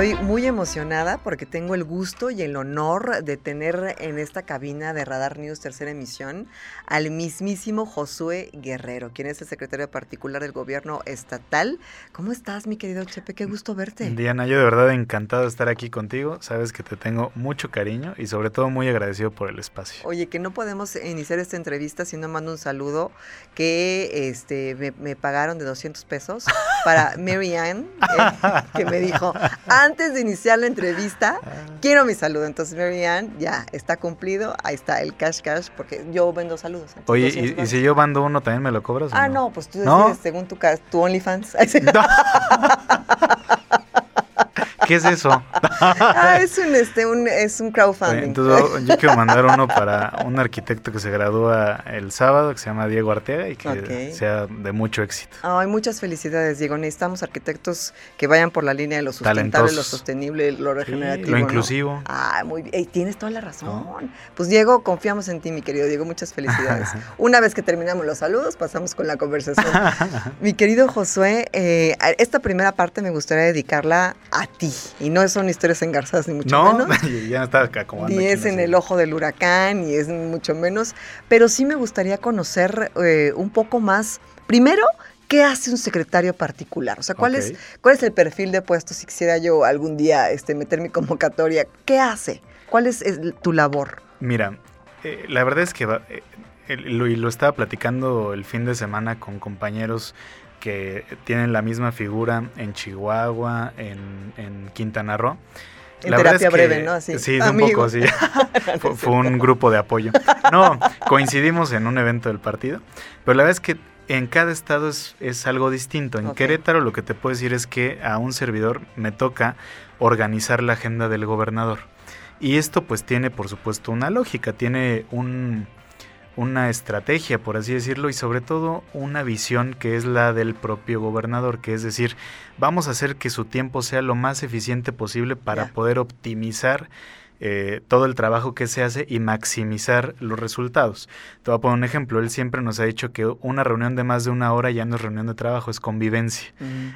Estoy muy emocionada porque tengo el gusto y el honor de tener en esta cabina de Radar News tercera emisión al mismísimo Josué Guerrero, quien es el secretario particular del gobierno estatal. ¿Cómo estás, mi querido Chepe? Qué gusto verte. Diana, yo de verdad encantado de estar aquí contigo. Sabes que te tengo mucho cariño y sobre todo muy agradecido por el espacio. Oye, que no podemos iniciar esta entrevista si no mando un saludo que este me, me pagaron de 200 pesos para Mary Ann, eh, que me dijo, antes de iniciar la entrevista, quiero mi saludo. Entonces, Mary Ann, ya está cumplido. Ahí está el cash cash, porque yo vendo saludos. Entonces, Oye, 200 ¿y, y si yo mando uno también me lo cobras? o Ah, no, pues tú decides ¿No? según tu, tu OnlyFans. ¿Qué es eso? ah, es un, este, un, es un crowdfunding. Entonces yo- yo quiero mandar uno para un arquitecto que se gradúa el sábado, que se llama Diego Arteaga y que sea de mucho éxito. Ay, muchas felicidades, Diego. Necesitamos arquitectos que vayan por la línea de lo sustentable, lo Talentosos. sostenible, lo regenerativo. lo ¿no? inclusivo. Ah, muy bien. Ey, tienes toda la razón. Pues Diego, confiamos en ti, mi querido Diego. Muchas felicidades. Una vez que terminamos los saludos, pasamos con la conversación. mi querido Josué, eh, esta primera parte me gustaría dedicarla a ti. Y no son historias engarzadas ni mucho no, menos. ya me estaba acomodando. Ni es en el ojo del huracán, ni es mucho menos, pero sí me gustaría conocer eh, un poco más, primero, ¿qué hace un secretario particular? O sea, ¿cuál, es. ¿cuál es el perfil de puesto si quisiera yo algún día este, meter mi convocatoria? ¿Qué hace? ¿Cuál es, es tu labor? Mira, eh, la verdad es que va- eh, lo, y lo estaba platicando el fin de semana con compañeros que tienen la misma figura en Chihuahua, en, en Quintana Roo. En La terapia es que- breve, ¿no? Así, Sí, un poco, sí. fue, fue un grupo de apoyo. No, coincidimos en un evento del partido, pero la verdad es que en cada estado es, es algo distinto. En. Querétaro lo que te puedo decir es que a un servidor me toca organizar la agenda del gobernador. Y esto pues tiene por supuesto una lógica, tiene un, una estrategia, por así decirlo, y sobre todo una visión que es la del propio gobernador, que es decir, vamos a hacer que su tiempo sea lo más eficiente posible para poder optimizar eh, todo el trabajo que se hace y maximizar los resultados. Te voy a poner un ejemplo, él siempre nos ha dicho que una reunión de más de una hora ya no es reunión de trabajo, es convivencia.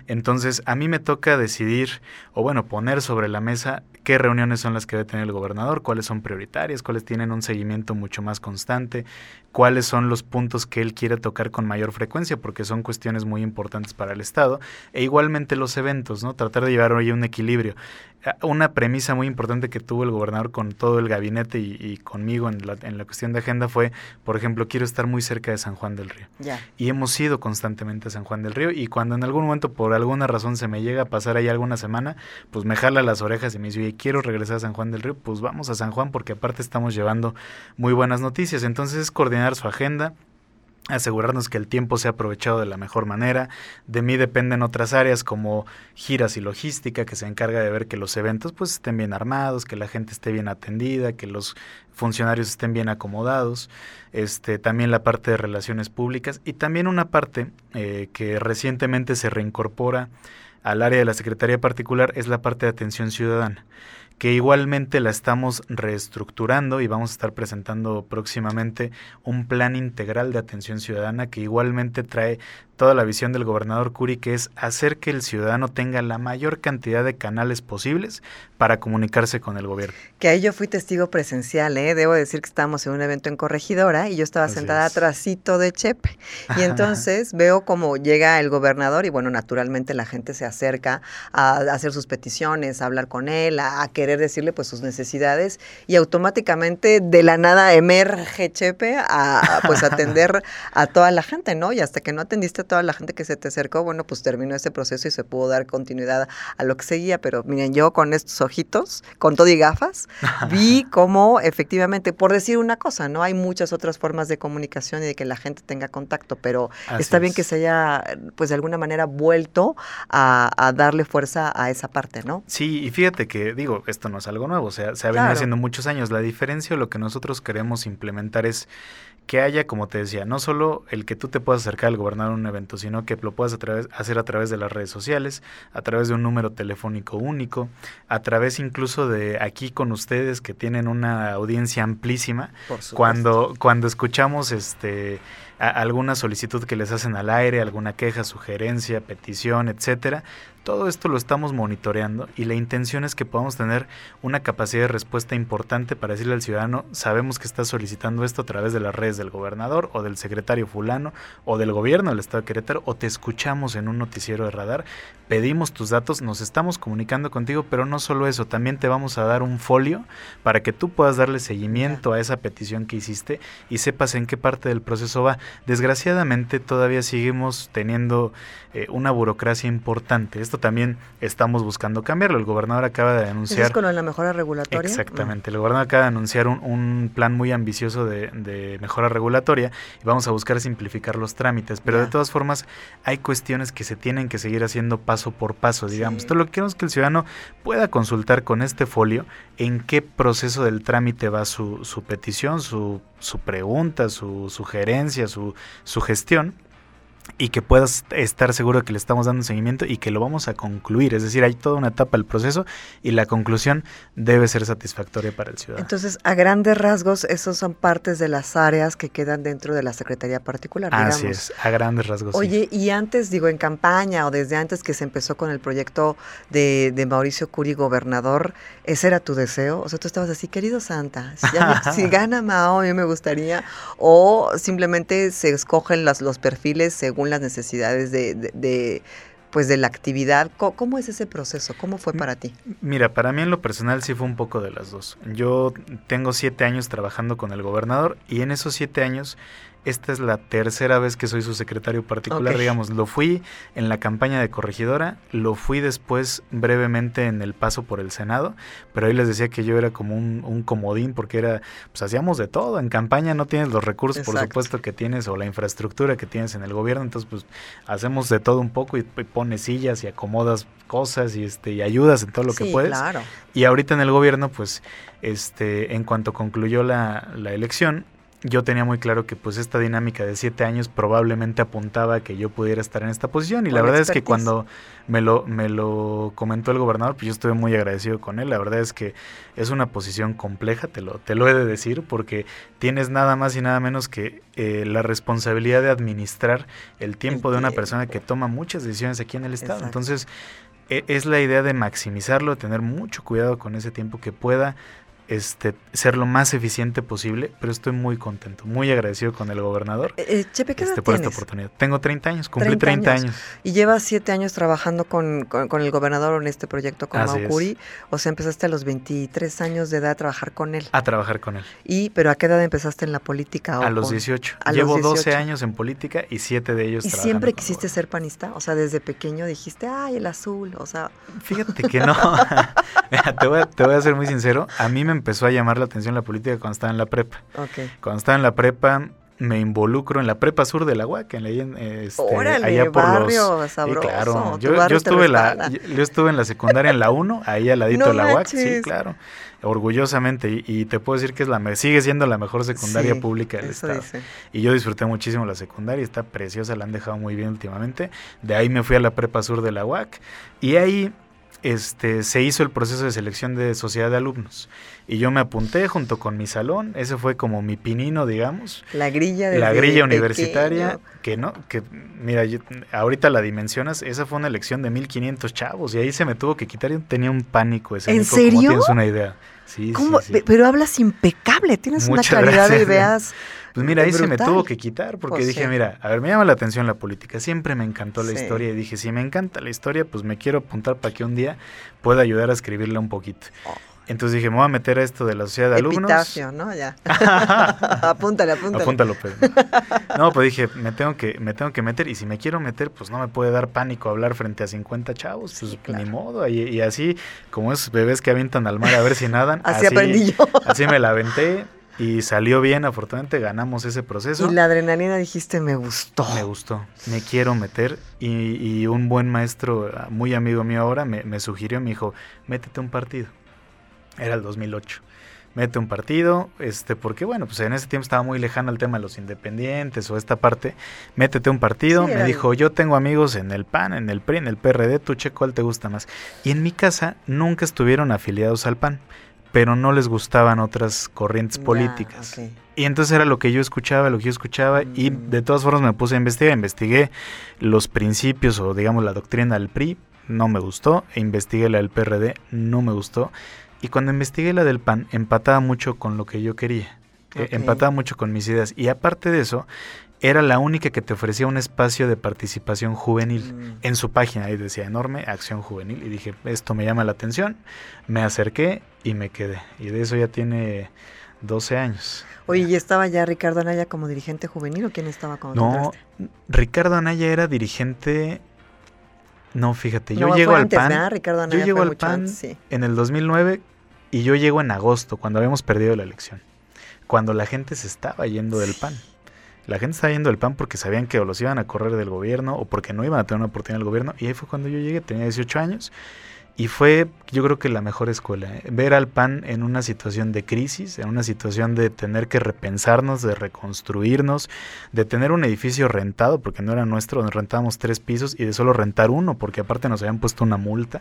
Entonces, a mí me toca decidir, o bueno, poner sobre la mesa qué reuniones son las que debe tener el gobernador, cuáles son prioritarias, cuáles tienen un seguimiento mucho más constante, cuáles son los puntos que él quiere tocar con mayor frecuencia, porque son cuestiones muy importantes para el Estado, e igualmente los eventos, ¿no? Tratar de llevar hoy un equilibrio. Una premisa muy importante que tuvo el gobernador con todo el gabinete y, y conmigo en la, en la cuestión de agenda fue, por ejemplo, quiero estar muy cerca de San Juan del Río y hemos ido constantemente a San Juan del Río y cuando en algún momento por alguna razón se me llega a pasar ahí alguna semana, pues me jala las orejas y me dice, oye, quiero regresar a San Juan del Río, pues vamos a San Juan porque aparte estamos llevando muy buenas noticias. Entonces es coordinar su agenda, asegurarnos que el tiempo sea aprovechado de la mejor manera. De mí dependen otras áreas como giras y logística, que se encarga de ver que los eventos pues estén bien armados, que la gente esté bien atendida, que los funcionarios estén bien acomodados. Este, también la parte de relaciones públicas y también una parte eh, que recientemente se reincorpora al área de la Secretaría Particular es la parte de atención ciudadana que igualmente la estamos reestructurando y vamos a estar presentando próximamente un plan integral de atención ciudadana que igualmente trae toda la visión del gobernador Curi, que es hacer que el ciudadano tenga la mayor cantidad de canales posibles para comunicarse con el gobierno. Que ahí yo fui testigo presencial, ¿eh? Debo decir que estábamos en un evento en Corregidora y yo estaba Así sentada es. atrásito de Chepe. Y entonces veo como llega el gobernador y bueno, naturalmente la gente se acerca a hacer sus peticiones, a hablar con él, a, a querer decirle pues sus necesidades y automáticamente de la nada emerge Chepe a pues atender a toda la gente, ¿no? Y hasta que no atendiste a toda la gente que se te acercó, bueno, pues terminó ese proceso y se pudo dar continuidad a lo que seguía, pero miren, yo con estos ojitos, con todo y gafas, vi cómo efectivamente, por decir una cosa, ¿no? Hay muchas otras formas de comunicación y de que la gente tenga contacto, pero Así está bien es. que se haya, pues de alguna manera, vuelto a, a darle fuerza a esa parte, ¿no? Sí, y fíjate que, digo, esto no es algo nuevo, o sea, se ha venido Claro. haciendo muchos años. La diferencia o lo que nosotros queremos implementar es que haya, como te decía, no solo el que tú te puedas acercar al gobernador en un evento, sino que lo puedas hacer a través de las redes sociales, a través de un número telefónico único, a través incluso de aquí con ustedes que tienen una audiencia amplísima. cuando, cuando escuchamos este alguna solicitud que les hacen al aire, alguna queja, sugerencia, petición, etcétera, todo esto lo estamos monitoreando y la intención es que podamos tener una capacidad de respuesta importante para decirle al ciudadano, sabemos que está solicitando esto a través de las redes del gobernador o del secretario fulano o del gobierno del estado de Querétaro o te escuchamos en un noticiero de radar, pedimos tus datos, nos estamos comunicando contigo, pero no solo eso, también te vamos a dar un folio para que tú puedas darle seguimiento a esa petición que hiciste y sepas en qué parte del proceso va. Desgraciadamente todavía seguimos teniendo eh, una burocracia importante. Esto también estamos buscando cambiarlo. El gobernador acaba de anunciar... ¿Es con la mejora regulatoria? Exactamente. El gobernador acaba de anunciar un, plan muy ambicioso de, mejora regulatoria y vamos a buscar simplificar los trámites. Pero de todas formas hay cuestiones que se tienen que seguir haciendo paso por paso, digamos. Todo lo que queremos es que el ciudadano pueda consultar con este folio en qué proceso del trámite va su, su petición, su, su pregunta, su sugerencia, su, su gestión y que puedas estar seguro de que le estamos dando seguimiento y que lo vamos a concluir. Es decir, hay toda una etapa del proceso y la conclusión debe ser satisfactoria para el ciudadano. Entonces, a grandes rasgos, esos son partes de las áreas que quedan dentro de la Secretaría particular. Así es, a grandes rasgos. Oye, y antes, digo, en campaña o desde antes que se empezó con el proyecto de, de Mauricio Curi, gobernador, ¿ese era tu deseo? O sea, tú estabas así, querido Santa, si, gana Mao, a mí me gustaría. O simplemente se escogen las, los perfiles según las necesidades de, pues de la actividad. ¿Cómo, es ese proceso? ¿Cómo fue para ti? Mira, para mí en lo personal sí fue un poco de las dos. Yo tengo siete años trabajando con el gobernador y en esos siete años esta es la tercera vez que soy su secretario particular, digamos, lo fui en la campaña de corregidora, lo fui después brevemente en el paso por el Senado, pero ahí les decía que yo era como un, comodín porque era, pues hacíamos de todo, en campaña no tienes los recursos, por supuesto, que tienes o la infraestructura que tienes en el gobierno, entonces pues hacemos de todo un poco y, pones sillas y acomodas cosas y este y ayudas en todo lo que puedes. Claro. Y ahorita en el gobierno, pues, este, en cuanto concluyó la, la elección, yo tenía muy claro que pues esta dinámica de siete años probablemente apuntaba a que yo pudiera estar en esta posición. Y la verdad es que cuando me lo, me lo comentó el gobernador pues yo estuve muy agradecido con él, la verdad es que es una posición compleja, te lo, te lo he de decir, porque tienes nada más y nada menos que eh, la responsabilidad de administrar el tiempo de una persona que toma muchas decisiones aquí en el Estado, entonces e, es la idea de maximizarlo, tener mucho cuidado con ese tiempo que pueda este, ser lo más eficiente posible, pero estoy muy contento, muy agradecido con el gobernador eh, eh Chepe, ¿qué este, por esta oportunidad. Tengo 30 años, cumplí 30, años. Y llevas 7 años trabajando con, con, el gobernador en este proyecto con Maukuri, o sea, empezaste a los 23 años de edad a trabajar con él. A trabajar con él. ¿Y pero a qué edad empezaste en la política? a los 18. Llevo 12 años en política y 7 de ellos ¿Y siempre quisiste ser panista? O sea, desde pequeño dijiste, ay, el azul, o sea... Fíjate que no. te, voy a, te voy a ser muy sincero, a mí me empezó a llamar la atención la política cuando estaba en la prepa. Cuando estaba en la prepa me involucro en la prepa sur de la UAC, en este, allá por barrio los, sabroso, claro. Yo, estuve la, yo, estuve en la secundaria en la 1, ahí al ladito de la UAC, sí, claro. Orgullosamente, y, te puedo decir que es la sigue siendo la mejor secundaria pública del estado. Y yo disfruté muchísimo la secundaria, está preciosa, la han dejado muy bien últimamente. De ahí me fui a la prepa sur de la UAC, y ahí este, se hizo el proceso de selección de sociedad de alumnos. Y yo me apunté junto con mi salón, ese fue como mi pinino, digamos. La grilla de La grilla universitaria, que no, que mira, ahorita la dimensionas, esa fue una elección de 1500 chavos y ahí se me tuvo que quitar, yo tenía un pánico ese ¿En serio? tienes una idea. Sí, sí, Pero hablas impecable, tienes una calidad de ideas. Pues mira, ahí se me tuvo que quitar porque pues dije, mira, a ver, me llama la atención la política, siempre me encantó la historia y dije, si me encanta la historia, pues me quiero apuntar para que un día pueda ayudar a escribirla un poquito. Oh. Entonces dije, me voy a meter a esto de la sociedad de alumnos. Epitafio, ¿no? Ya. apúntale, apúntale. Apúntalo, Pedro. No, pues dije, me tengo, que, me tengo que meter y si me quiero meter, pues no me puede dar pánico hablar frente a 50 chavos, pues ni modo. Y, y, así, como esos bebés que avientan al mar a ver si nadan. así, así aprendí yo. así me la aventé y salió bien, afortunadamente ganamos ese proceso. Y la adrenalina dijiste, me gustó. Me gustó, me quiero meter. Y, un buen maestro, muy amigo mío ahora, me, me, sugirió, me dijo, métete un partido. Era el 2008. mete un partido, este, porque bueno, pues en ese tiempo estaba muy lejano el tema de los independientes o esta parte, métete un partido, me dijo, yo tengo amigos en el PAN, en el PRI, en el PRD, tú che, ¿cuál te gusta más? Y en mi casa nunca estuvieron afiliados al PAN, pero no les gustaban otras corrientes políticas. Y entonces era lo que yo escuchaba, lo que yo escuchaba, y mm. de todas formas me puse a investigar, investigué los principios o digamos la doctrina del PRI, no me gustó, e investigué la del PRD, no me gustó, y cuando investigué la del PAN, empataba mucho con lo que yo quería. Eh, empataba mucho con mis ideas. Y aparte de eso, era la única que te ofrecía un espacio de participación juvenil mm. en su página. Ahí decía enorme, acción juvenil. Y dije, esto me llama la atención. Me acerqué y me quedé. Y de eso ya tiene 12 años. Oye, ¿y estaba ya Ricardo Anaya como dirigente juvenil o quién estaba como No, Ricardo Anaya era dirigente no, fíjate, yo llego al PAN. Ricardo yo llego al PAN en el 2009 y yo llego en agosto, cuando habíamos perdido la elección. Cuando la gente se estaba yendo del PAN. La gente estaba yendo del PAN porque sabían que o los iban a correr del gobierno o porque no iban a tener una oportunidad del gobierno. Y ahí fue cuando yo llegué, tenía 18 años y fue, yo creo que la mejor escuela. ¿eh? Ver al PAN en una situación de crisis, en una situación de tener que repensarnos, de reconstruirnos, de tener un edificio rentado, porque no era nuestro, nos rentábamos tres pisos y de solo rentar uno, porque aparte nos habían puesto una multa.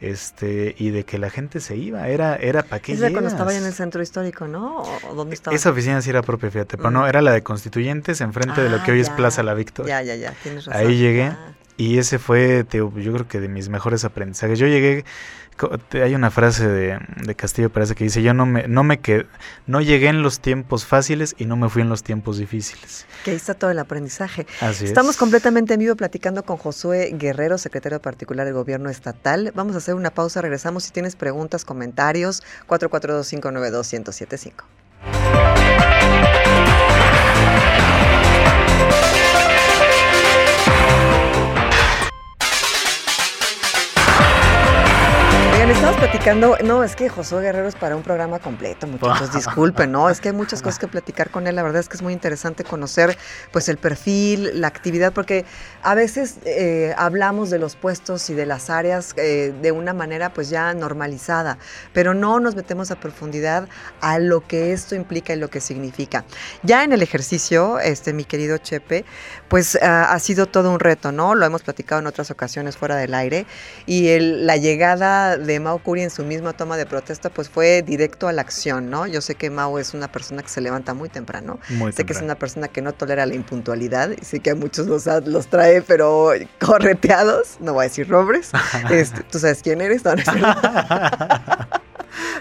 Este, y de que la gente se iba, era, era para qué. Es de cuando estaba en el centro histórico, ¿no? ¿O dónde estaba? Esa oficina sí era propia, fíjate, pero no, mm. era la de constituyentes enfrente de lo que hoy es ah, Plaza La Victoria. Ya, ya, ya, tienes razón. Ahí llegué. Y ese fue, yo creo que de mis mejores aprendizajes. Yo llegué, hay una frase de, de Castillo parece que dice, yo no me, no me quedé, no llegué en los tiempos fáciles y no me fui en los tiempos difíciles. Que ahí está todo el aprendizaje. Así Estamos completamente en vivo platicando con Josué Guerrero, secretario particular del gobierno estatal. Vamos a hacer una pausa, regresamos. Si tienes preguntas, comentarios, 442-592-1075. estamos platicando, no, es que Josué Guerrero es para un programa completo, muchachos, disculpen, ¿no? Es que hay muchas cosas que platicar con él, la verdad es que es muy interesante conocer pues el perfil, la actividad, porque a veces eh, hablamos de los puestos y de las áreas eh, de una manera pues ya normalizada, pero no nos metemos a profundidad a lo que esto implica y lo que significa. Ya en el ejercicio, este mi querido Chepe, pues ha sido todo un reto, ¿no? Lo hemos platicado en otras ocasiones fuera del aire y el, la llegada de Mau Curi en su misma toma de protesta, pues fue directo a la acción, ¿no? Yo sé que Mau es una persona que se levanta muy temprano. sé que es una persona que no tolera la impuntualidad. Y sé que a muchos los, los trae, pero correteados. No voy a decir robres. Este, ¿Tú sabes quién eres? No,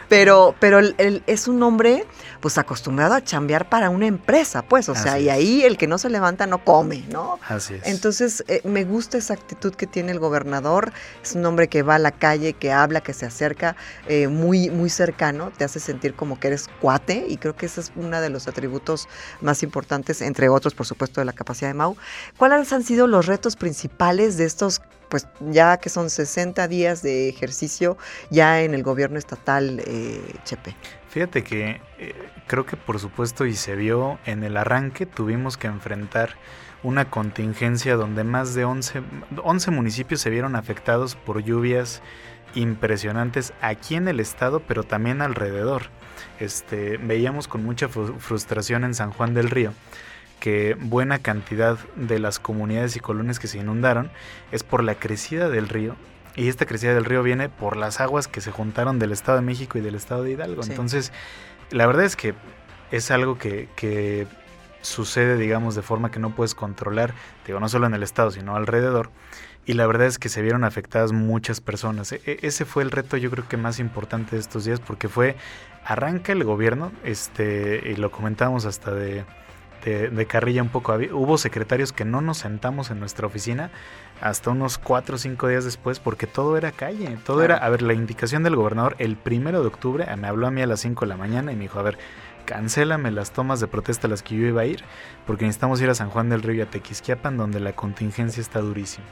pero, pero es un hombre pues acostumbrado a chambear para una empresa, pues, o sea, y ahí el que no se levanta no come, ¿no? Así es. Entonces, eh, me gusta esa actitud que tiene el gobernador, es un hombre que va a la calle, que habla, que se acerca, eh, muy, muy cercano, te hace sentir como que eres cuate, y creo que ese es uno de los atributos más importantes, entre otros, por supuesto, de la capacidad de Mau. ¿Cuáles han sido los retos principales de estos pues ya que son 60 días de ejercicio ya en el gobierno estatal, eh, Chepe. Fíjate que eh, creo que por supuesto y se vio en el arranque tuvimos que enfrentar una contingencia donde más de 11, 11 municipios se vieron afectados por lluvias impresionantes aquí en el estado, pero también alrededor. Este, veíamos con mucha frustración en San Juan del Río que buena cantidad de las comunidades y colonias que se inundaron es por la crecida del río y esta crecida del río viene por las aguas que se juntaron del Estado de México y del Estado de Hidalgo. Entonces, la verdad es que es algo que, que, sucede, digamos, de forma que no puedes controlar, digo, no solo en el Estado, sino alrededor. Y la verdad es que se vieron afectadas muchas personas. E, e, ese fue el reto, yo creo que más importante de estos días, porque fue, arranca el gobierno, este, y lo comentamos hasta de de, carrilla un poco. Hubo secretarios que no nos sentamos en nuestra oficina hasta unos cuatro o cinco días después porque todo era calle, todo era, a ver, la indicación del gobernador el primero de octubre, me habló a mí a las 5 de la mañana y me dijo, a ver, cancélame las tomas de protesta a las que yo iba a ir porque necesitamos ir a San Juan del Río y a Tequisquiapan donde la contingencia está durísima.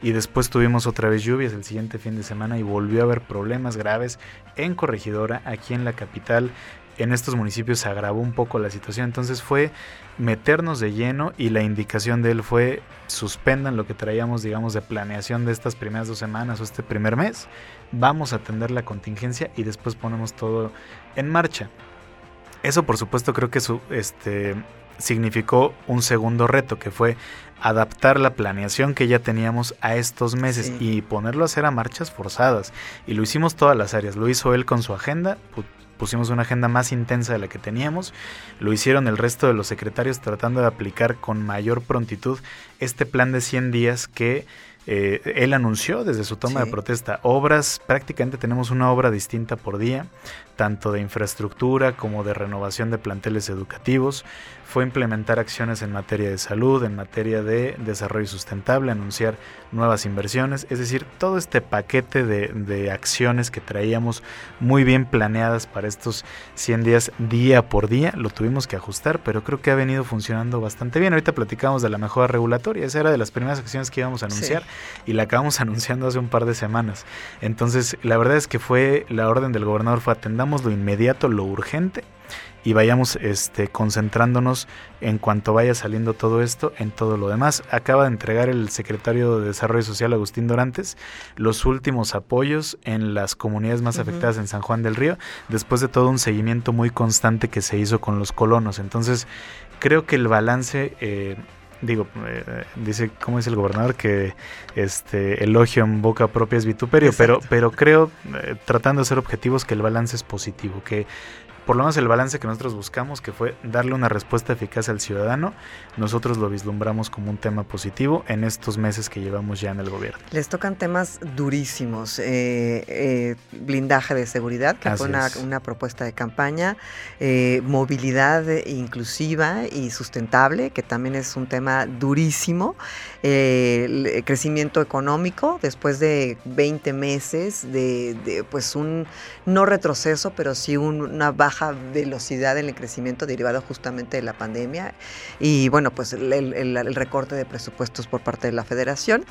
Y después tuvimos otra vez lluvias el siguiente fin de semana y volvió a haber problemas graves en Corregidora, aquí en la capital, en estos municipios se agravó un poco la situación. Entonces fue meternos de lleno y la indicación de él fue suspendan lo que traíamos, digamos, de planeación de estas primeras dos semanas o este primer mes. Vamos a atender la contingencia y después ponemos todo en marcha. Eso por supuesto creo que su, este, significó un segundo reto que fue adaptar la planeación que ya teníamos a estos meses y ponerlo a hacer a marchas forzadas. Y lo hicimos todas las áreas. Lo hizo él con su agenda, pusimos una agenda más intensa de la que teníamos. Lo hicieron el resto de los secretarios tratando de aplicar con mayor prontitud este plan de 100 días que eh, él anunció desde su toma de protesta. Obras, prácticamente tenemos una obra distinta por día, tanto de infraestructura como de renovación de planteles educativos fue implementar acciones en materia de salud, en materia de desarrollo sustentable, anunciar nuevas inversiones, es decir, todo este paquete de, acciones que traíamos muy bien planeadas para estos 100 días día por día, lo tuvimos que ajustar, pero creo que ha venido funcionando bastante bien. Ahorita platicamos de la mejora regulatoria, esa era de las primeras acciones que íbamos a anunciar y la acabamos anunciando hace un par de semanas. Entonces, la verdad es que fue la orden del gobernador fue atendamos lo inmediato, lo urgente y vayamos este, concentrándonos en cuanto vaya saliendo todo esto en todo lo demás. Acaba de entregar el secretario de Desarrollo Social Agustín Dorantes los últimos apoyos en las comunidades más afectadas en San Juan del Río, después de todo un seguimiento muy constante que se hizo con los colonos. Entonces, creo que el balance... Eh, digo, eh, dice, ¿cómo dice el gobernador? Que este elogio en boca propia es vituperio, pero, pero creo, eh, tratando de ser objetivos, que el balance es positivo, que por lo menos el balance que nosotros buscamos, que fue darle una respuesta eficaz al ciudadano, nosotros lo vislumbramos como un tema positivo en estos meses que llevamos ya en el gobierno. Les tocan temas durísimos, eh, eh, blindaje de seguridad, que fue una, propuesta de campaña, eh, movilidad inclusiva y sustentable, que también es un tema durísimo, crecimiento económico, después de 20 meses de, pues un no retroceso, pero sí una baja velocidad en el crecimiento derivado justamente de la pandemia y bueno, pues el, recorte de presupuestos por parte de la federación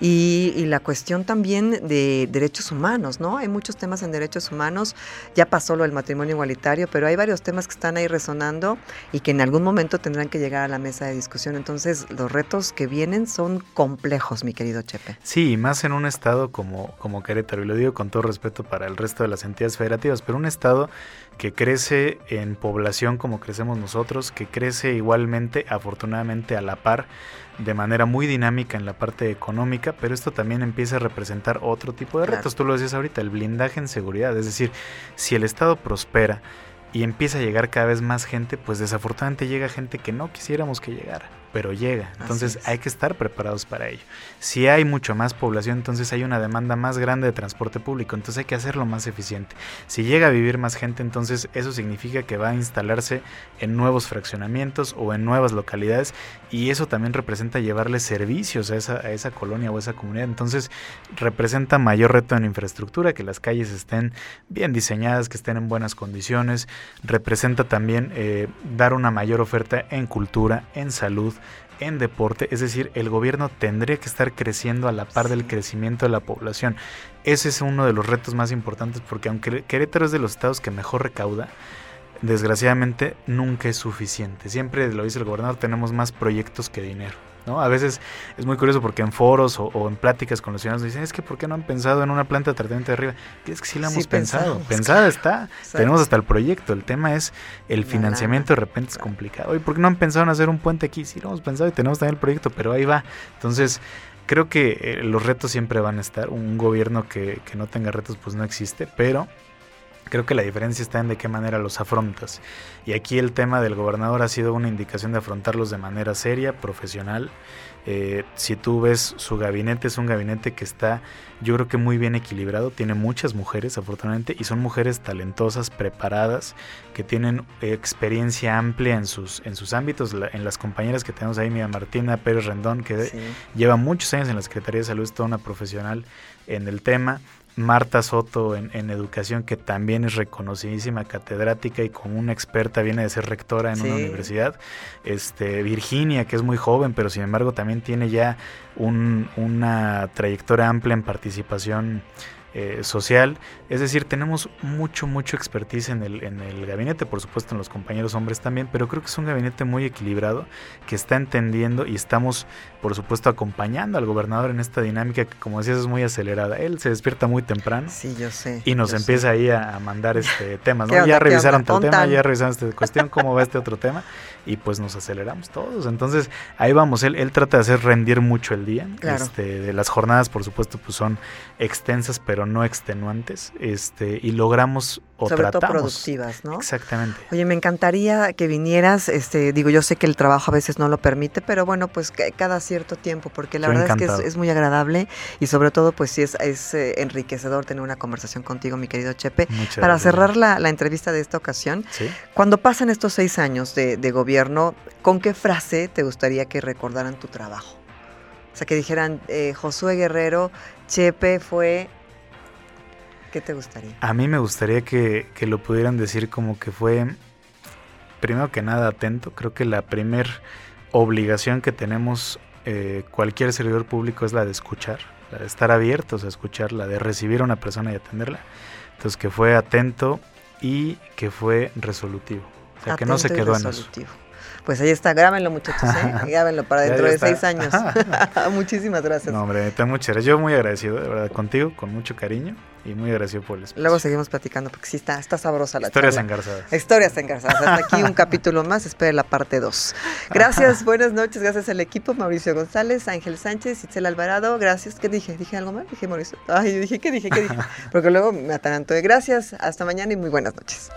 y, la cuestión también de derechos humanos, ¿no? Hay muchos temas en derechos humanos, ya pasó lo del matrimonio igualitario, pero hay varios temas que están ahí resonando y que en algún momento tendrán que llegar a la mesa de discusión. Entonces, los retos que vienen son complejos, mi querido Chepe. Sí, más en un estado como, como Querétaro, y lo digo con todo respeto para el resto de las entidades federativas, pero un estado que crece en población como crecemos nosotros, que crece igualmente, afortunadamente, a la par, de manera muy dinámica en la parte económica, pero esto también empieza a representar otro tipo de retos. Tú lo decías ahorita, el blindaje en seguridad, es decir, si el Estado prospera, y empieza a llegar cada vez más gente, pues desafortunadamente llega gente que no quisiéramos que llegara pero llega. Entonces hay que estar preparados para ello. Si hay mucho más población, entonces hay una demanda más grande de transporte público, entonces hay que hacerlo más eficiente. Si llega a vivir más gente, entonces eso significa que va a instalarse en nuevos fraccionamientos o en nuevas localidades y eso también representa llevarle servicios a esa, a esa colonia o a esa comunidad. Entonces representa mayor reto en infraestructura, que las calles estén bien diseñadas, que estén en buenas condiciones. Representa también eh, dar una mayor oferta en cultura, en salud, en deporte, es decir, el gobierno tendría que estar creciendo a la par del crecimiento de la población. Ese es uno de los retos más importantes porque aunque Querétaro es de los estados que mejor recauda, desgraciadamente nunca es suficiente. Siempre lo dice el gobernador, tenemos más proyectos que dinero. ¿No? A veces es muy curioso porque en foros o, en pláticas con los ciudadanos dicen, es que ¿por qué no han pensado en una planta de tratamiento de arriba? es que sí la hemos pensado, pensada está, tenemos hasta el proyecto, el tema es el financiamiento de repente es complicado. ¿Y por qué no han pensado en hacer un puente aquí? Sí lo hemos pensado y tenemos también el proyecto, pero ahí va. Entonces, creo que eh, los retos siempre van a estar. Un gobierno que, que no tenga retos pues no existe, pero Creo que la diferencia está en de qué manera los afrontas. Y aquí el tema del gobernador ha sido una indicación de afrontarlos de manera seria, profesional. Eh, si tú ves su gabinete, es un gabinete que está, yo creo que muy bien equilibrado. Tiene muchas mujeres, afortunadamente, y son mujeres talentosas, preparadas, que tienen experiencia amplia en sus, en sus ámbitos. en las compañeras que tenemos ahí, mira, Martina Pérez Rendón, que lleva muchos años en la Secretaría de Salud, es toda una profesional en el tema. Marta Soto en, educación, que también es reconocidísima catedrática y como una experta viene de ser rectora en una universidad. Este, Virginia, que es muy joven, pero sin embargo también tiene ya una trayectoria amplia en participación eh, social. Es decir, tenemos mucho, mucho expertise en el, en el gabinete, por supuesto en los compañeros hombres también, pero creo que es un gabinete muy equilibrado, que está entendiendo y estamos, por supuesto, acompañando al gobernador en esta dinámica que, como decías, es muy acelerada. Él se despierta muy temprano. Sí, yo sé. Y nos empieza ahí a, mandar este temas, ¿no? ya revisaron tal tema, ya revisaron esta cuestión, cómo va este otro tema, y pues nos aceleramos todos. Entonces, ahí vamos, él, él trata de hacer rendir mucho el día. Este, de las jornadas, por supuesto, pues son extensas, pero no extenuantes, este, y logramos o Sobre tratamos. todo productivas, ¿no? Exactamente. Oye, me encantaría que vinieras, este, digo, yo sé que el trabajo a veces no lo permite, pero bueno, pues cada cierto tiempo, porque la verdad es que es, muy agradable y sobre todo, pues sí es, es eh, enriquecedor tener una conversación contigo, mi querido Chepe. Para cerrar la, entrevista de esta ocasión, cuando pasan estos seis años de, de gobierno, ¿con qué frase te gustaría que recordaran tu trabajo? O sea, que dijeran, eh, Josué Guerrero, Chepe fue... ¿Qué te gustaría? A mí me gustaría que, lo pudieran decir como que fue, primero que nada, atento. Creo que la primer obligación que tenemos eh, cualquier servidor público es la de escuchar, la de estar abiertos a escuchar, la de recibir a una persona y atenderla. Entonces, que fue atento y que fue resolutivo. O sea, que no se quedó en eso. Pues ahí está, grábenlo muchachos, ¿eh? grábenlo para dentro de seis años. Muchísimas gracias. No, hombre, te muchas gracias. Yo muy agradecido, de verdad, contigo, con mucho cariño y muy agradecido por el espacio. Luego seguimos platicando porque sí está, está sabrosa la Historias engarzadas. Historias engarzadas. Hasta aquí un capítulo más, espere la parte 2. Gracias, buenas noches, gracias al equipo, Mauricio González, Ángel Sánchez, Itzel Alvarado, gracias. ¿Qué dije? ¿Dije algo mal? Dije Mauricio. Ay, dije, ¿qué dije? ¿Qué dije? Porque luego me ataranto gracias, hasta mañana y muy buenas noches.